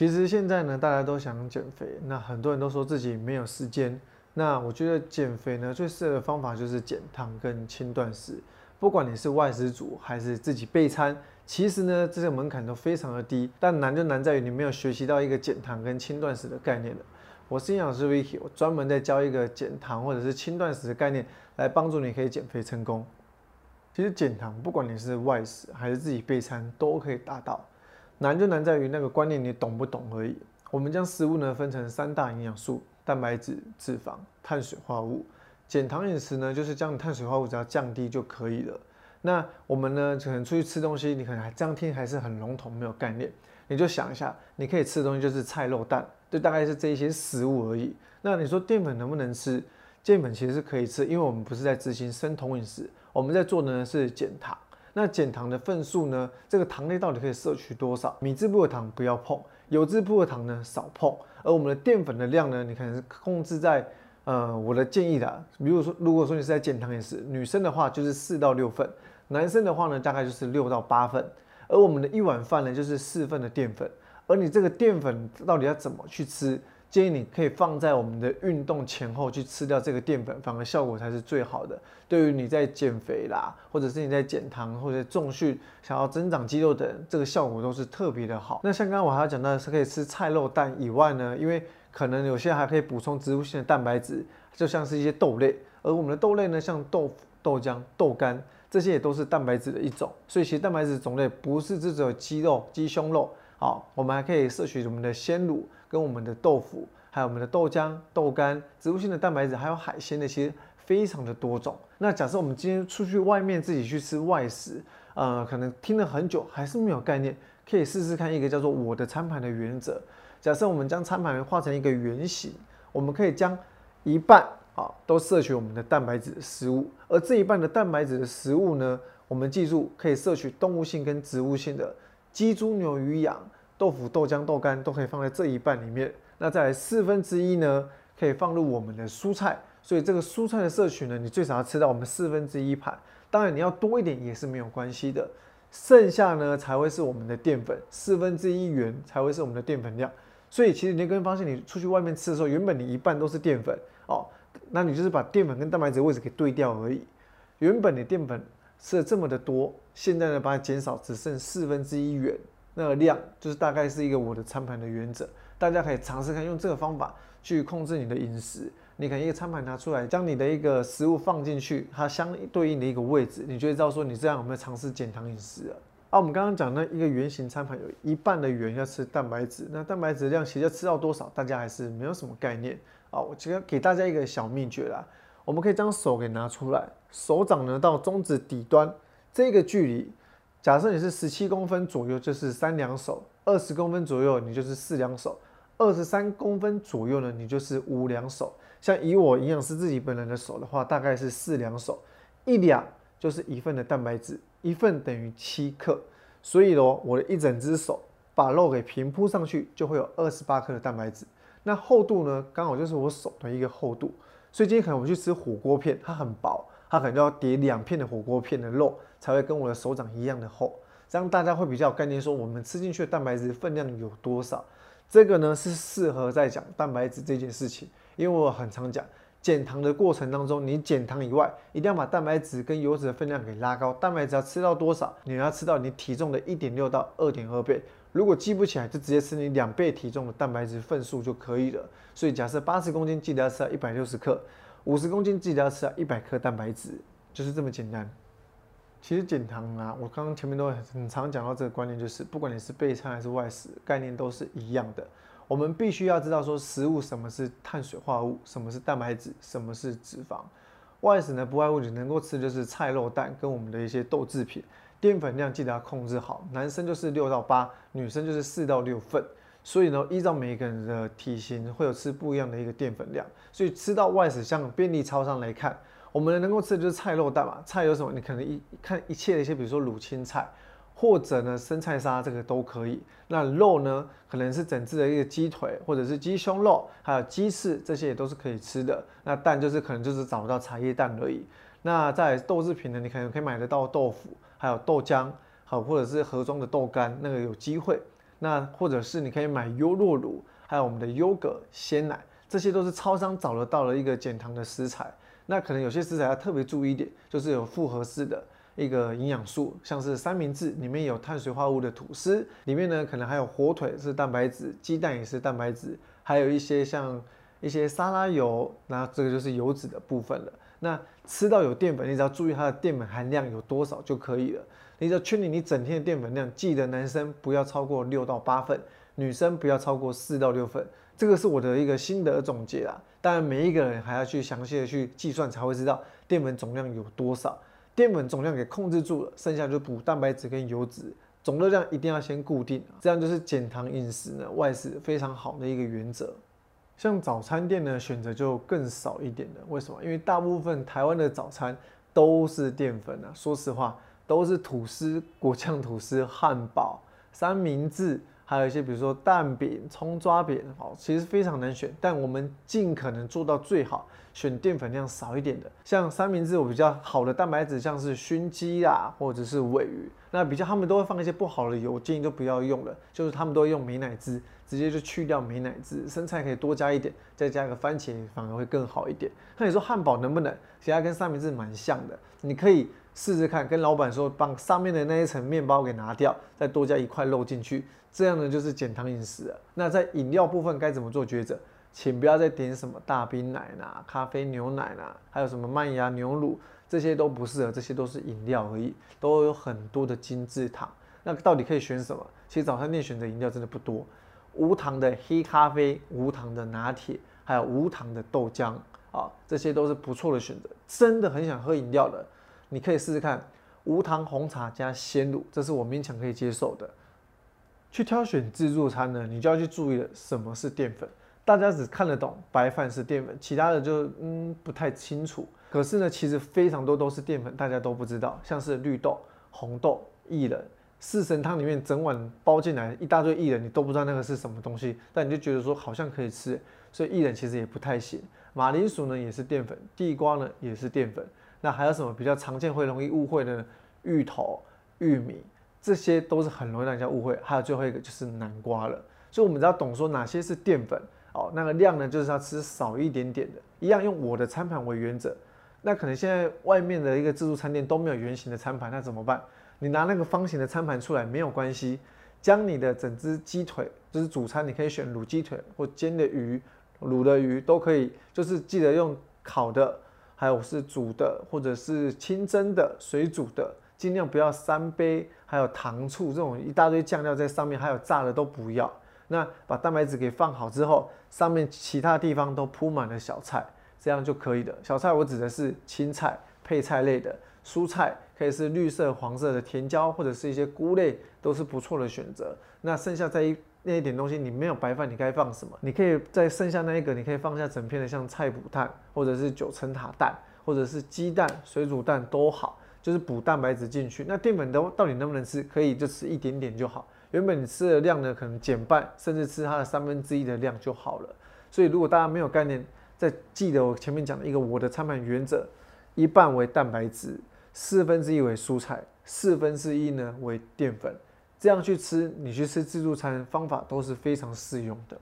其实现在呢，大家都想减肥，那很多人都说自己没有时间。那我觉得减肥呢，最适合的方法就是减糖跟轻断食。不管你是外食族还是自己备餐，其实呢，这些门槛都非常的低。但难就难在于你没有学习到一个减糖跟轻断食的概念了。我是营养师 Vicky，我专门在教一个减糖或者是轻断食的概念，来帮助你可以减肥成功。其实减糖，不管你是外食还是自己备餐，都可以达到。难就难在于那个观念你懂不懂而已。我们将食物呢分成三大营养素：蛋白质、脂肪、碳水化合物。减糖饮食呢，就是将碳水化合物只要降低就可以了。那我们呢，可能出去吃东西，你可能还这样听还是很笼统，没有概念。你就想一下，你可以吃的东西就是菜肉蛋，就大概是这一些食物而已。那你说淀粉能不能吃？淀粉其实是可以吃，因为我们不是在执行生酮饮食，我们在做的呢是减糖。那减糖的份数呢，这个糖类到底可以摄取多少？米字部的糖不要碰，油脂部的糖呢少碰。而我们的淀粉的量呢，你可能是控制在。呃，我的建议的，比如说，如果说你是在减糖饮食，女生的话就是四到六份，男生的话呢大概就是六到八份，而我们的一碗饭呢就是四份的淀粉，而你这个淀粉到底要怎么去吃？建议你可以放在我们的运动前后去吃掉这个淀粉，反而效果才是最好的。对于你在减肥啦，或者是你在减糖或者重训想要增长肌肉的，这个效果都是特别的好。那像刚刚我还要讲到的是可以吃菜肉蛋以外呢，因为可能有些还可以补充植物性的蛋白质，就像是一些豆类，而我们的豆类呢，像豆腐、豆浆、豆干，这些也都是蛋白质的一种。所以其实蛋白质种类不是只有鸡肉、鸡胸肉，好，我们还可以摄取我们的鲜乳、跟我们的豆腐，还有我们的豆浆、豆干，植物性的蛋白质，还有海鲜那些非常的多种。那假设我们今天出去外面自己去吃外食，呃，可能听了很久还是没有概念，可以试试看一个叫做我的餐盘的原则。假设我们将餐盘画成一个圆形，我们可以将一半啊都摄取我们的蛋白质的食物，而这一半的蛋白质的食物呢，我们记住可以摄取动物性跟植物性的鸡、猪、牛、鱼、羊、豆腐、豆浆、豆干都可以放在这一半里面。那再来四分之一呢，可以放入我们的蔬菜，所以这个蔬菜的摄取呢，你最少要吃到我们四分之一盘，当然你要多一点也是没有关系的，剩下呢才会是我们的淀粉，四分之一元才会是我们的淀粉量。所以其实你会发现，你出去外面吃的时候，原本你一半都是淀粉哦，那你就是把淀粉跟蛋白质位置给对掉而已。原本你淀粉吃了这么的多，现在呢把它减少，只剩四分之一元，那个量就是大概是一个我的餐盘的原则。大家可以尝试看用这个方法去控制你的饮食。你可以一个餐盘拿出来，将你的一个食物放进去，它相对应的一个位置，你就会知道说你这样有没有尝试减糖饮食了。啊，我们刚刚讲那一个圆形餐盘，有一半的圆要吃蛋白质，那蛋白质量其实要吃到多少，大家还是没有什么概念啊。我今天给大家一个小秘诀啦，我们可以将手给拿出来，手掌呢到中指底端这个距离，假设你是十七公分左右，就是三两手；二十公分左右，你就是四两手；二十三公分左右呢，你就是五两手。像以我营养师自己本人的手的话，大概是四两手，一两就是一份的蛋白质。一份等于七克，所以咯，我的一整只手把肉给平铺上去，就会有二十八克的蛋白质。那厚度呢，刚好就是我手的一个厚度。所以今天可能我去吃火锅片，它很薄，它可能就要叠两片的火锅片的肉，才会跟我的手掌一样的厚。这样大家会比较有概念，说我们吃进去的蛋白质分量有多少。这个呢是适合在讲蛋白质这件事情，因为我很常讲。减糖的过程当中，你减糖以外，一定要把蛋白质跟油脂的分量给拉高。蛋白质要吃到多少？你要吃到你体重的一点六到二点二倍。如果记不起来，就直接吃你两倍体重的蛋白质份数就可以了。所以假设八十公斤，记得要吃到一百六十克；五十公斤，记得要吃到一百克蛋白质，就是这么简单。其实减糖啊，我刚刚前面都很常讲到这个观念，就是不管你是备餐还是外食，概念都是一样的。我们必须要知道说食物什么是碳水化合物，什么是蛋白质，什么是脂肪。外食呢不外乎你能够吃就是菜肉蛋跟我们的一些豆制品，淀粉量记得要控制好。男生就是六到八，女生就是四到六份。所以呢，依照每个人的体型会有吃不一样的一个淀粉量。所以吃到外食，像便利超商来看，我们能够吃的就是菜肉蛋嘛。菜有什么？你可能一看一切的一些，比如说卤青菜。或者呢，生菜沙这个都可以。那肉呢，可能是整只的一个鸡腿，或者是鸡胸肉，还有鸡翅，这些也都是可以吃的。那蛋就是可能就是找不到茶叶蛋而已。那在豆制品呢，你可能可以买得到豆腐，还有豆浆，好或者是盒装的豆干，那个有机会。那或者是你可以买优酪乳，还有我们的优格鲜奶，这些都是超商找得到的一个减糖的食材。那可能有些食材要特别注意一点，就是有复合式的一个营养素，像是三明治里面有碳水化合物的吐司，里面呢可能还有火腿是蛋白质，鸡蛋也是蛋白质，还有一些像一些沙拉油，那这个就是油脂的部分了。那吃到有淀粉，你只要注意它的淀粉含量有多少就可以了。你只要确定你整天的淀粉量，记得男生不要超过六到八份，女生不要超过四到六份。这个是我的一个心得总结啦。当然，每一个人还要去详细的去计算，才会知道淀粉总量有多少。淀粉总量给控制住了，剩下就补蛋白质跟油脂，总热量一定要先固定，这样就是减糖饮食呢外食非常好的一个原则。像早餐店呢，选择就更少一点的。为什么？因为大部分台湾的早餐都是淀粉啊。说实话，都是吐司、果酱吐司、汉堡、三明治，还有一些比如说蛋饼、葱抓饼，哦，其实非常难选。但我们尽可能做到最好，选淀粉量少一点的。像三明治，我比较好的蛋白质，像是熏鸡啊，或者是尾鱼。那比较他们都会放一些不好的油，建议就不要用了。就是他们都会用美奶滋。直接就去掉美乃滋，生菜可以多加一点，再加个番茄反而会更好一点。那你说汉堡能不能？其实它跟三明治蛮像的，你可以试试看，跟老板说，把上面的那一层面包给拿掉，再多加一块肉进去，这样呢就是减糖饮食了。那在饮料部分该怎么做抉择？请不要再点什么大冰奶啦、咖啡牛奶啦，还有什么麦芽牛乳，这些都不适合，这些都是饮料而已，都有很多的精制糖。那到底可以选什么？其实早餐店选择饮料真的不多。无糖的黑咖啡、无糖的拿铁，还有无糖的豆浆啊，这些都是不错的选择。真的很想喝饮料的，你可以试试看无糖红茶加鲜乳，这是我勉强可以接受的。去挑选自助餐呢，你就要去注意了，什么是淀粉？大家只看得懂白饭是淀粉，其他的就嗯不太清楚。可是呢，其实非常多都是淀粉，大家都不知道，像是绿豆、红豆、薏仁。四神汤里面整碗包进来一大堆薏仁，你都不知道那个是什么东西，但你就觉得说好像可以吃，所以薏仁其实也不太行。马铃薯呢也是淀粉，地瓜呢也是淀粉。那还有什么比较常见会容易误会的呢？芋头、玉米这些都是很容易让人家误会。还有最后一个就是南瓜了。所以我们只要懂说哪些是淀粉哦，那个量呢就是要吃少一点点的，一样用我的餐盘为原则。那可能现在外面的一个自助餐店都没有圆形的餐盘，那怎么办？你拿那个方形的餐盘出来没有关系，将你的整只鸡腿，就是主餐，你可以选卤鸡腿或煎的鱼、卤的鱼都可以，就是记得用烤的，还有是煮的或者是清蒸的、水煮的，尽量不要三杯，还有糖醋这种一大堆酱料在上面，还有炸的都不要。那把蛋白质给放好之后，上面其他地方都铺满了小菜，这样就可以的。小菜我指的是青菜、配菜类的。蔬菜可以是绿色、黄色的甜椒，或者是一些菇类，都是不错的选择。那剩下这一那一点东西，你没有白饭，你该放什么？你可以在剩下那一个，你可以放下整片的像菜脯蛋，或者是九层塔蛋，或者是鸡蛋、水煮蛋都好，就是补蛋白质进去。那淀粉都到底能不能吃？可以就吃一点点就好。原本你吃的量呢，可能减半，甚至吃它的三分之一的量就好了。所以如果大家没有概念，再记得我前面讲的一个我的餐盘原则：一半为蛋白质。四分之一为蔬菜，四分之一呢为淀粉，这样去吃，你去吃自助餐方法都是非常适用的。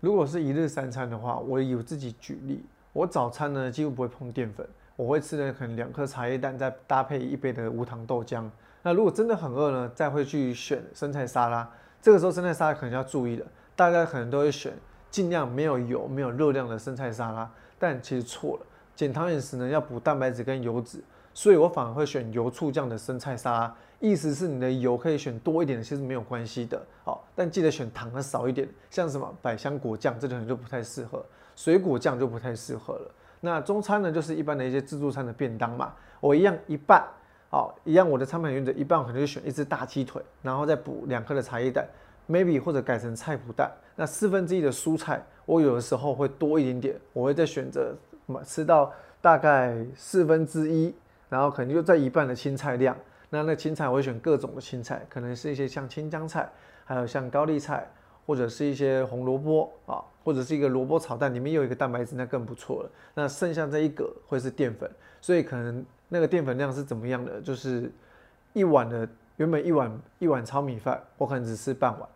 如果是一日三餐的话，我以我自己举例，我早餐呢几乎不会碰淀粉，我会吃的可能两颗茶叶蛋，再搭配一杯的无糖豆浆。那如果真的很饿呢，再会去选生菜沙拉。这个时候生菜沙拉可能要注意了，大家可能都会选尽量没有油、没有热量的生菜沙拉，但其实错了。减糖饮食呢要补蛋白质跟油脂。所以我反而会选油醋酱的生菜沙拉，意思是你的油可以选多一点的，其实没有关系的。好，但记得选糖的少一点，像什么百香果酱，这可能就不太适合；水果酱就不太适合了。那中餐呢，就是一般的一些自助餐的便当嘛，我一样一半，好，一样我的餐盘原则，一半可能就选一只大鸡腿，然后再补两颗的茶叶蛋，maybe 或者改成菜脯蛋。那四分之一的蔬菜，我有的时候会多一点点，我会再选择吃到大概四分之一。然后可能就在一半的青菜量，那那青菜我会选各种的青菜，可能是一些像青江菜，还有像高丽菜，或者是一些红萝卜啊，或者是一个萝卜炒蛋，里面有一个蛋白质，那更不错了。那剩下这一个会是淀粉，所以可能那个淀粉量是怎么样的？就是一碗的原本一碗一碗糙米饭，我可能只吃半碗，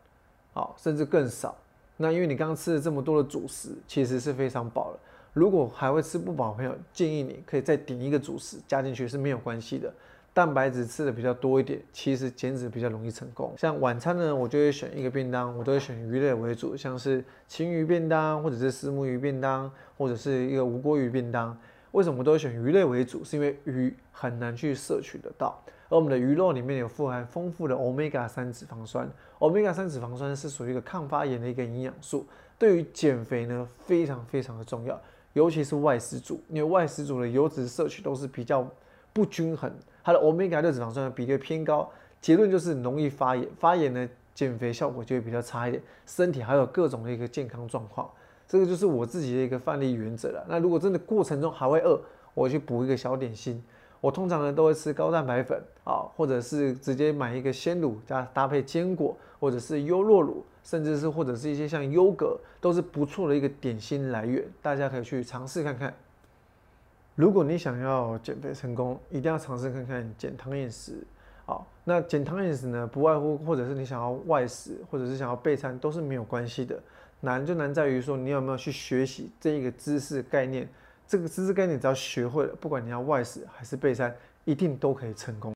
好，甚至更少。那因为你刚刚吃了这么多的主食，其实是非常饱了。如果还会吃不饱的朋友，建议你可以再点一个主食加进去是没有关系的。蛋白质吃的比较多一点，其实减脂比较容易成功。像晚餐呢，我就会选一个便当，我都会选鱼类为主，像是青鱼便当，或者是石目鱼便当，或者是一个无锅鱼便当。为什么都会选鱼类为主？是因为鱼很难去摄取得到，而我们的鱼肉里面有富含丰富的 omega 三脂肪酸，omega 三脂肪酸是属于一个抗发炎的一个营养素，对于减肥呢非常非常的重要，尤其是外食族，因为外食族的油脂摄取都是比较不均衡。它的欧米伽六脂肪酸的比例偏高，结论就是容易发炎，发炎呢减肥效果就会比较差一点，身体还有各种的一个健康状况，这个就是我自己的一个范例原则了。那如果真的过程中还会饿，我去补一个小点心，我通常呢都会吃高蛋白粉啊，或者是直接买一个鲜乳加搭配坚果，或者是优酪乳，甚至是或者是一些像优格，都是不错的一个点心来源，大家可以去尝试看看。如果你想要减肥成功，一定要尝试看看减糖饮食。好，那减糖饮食呢，不外乎或者是你想要外食，或者是想要备餐，都是没有关系的。难就难在于说你有没有去学习这一个知识概念。这个知识概念只要学会了，不管你要外食还是备餐，一定都可以成功。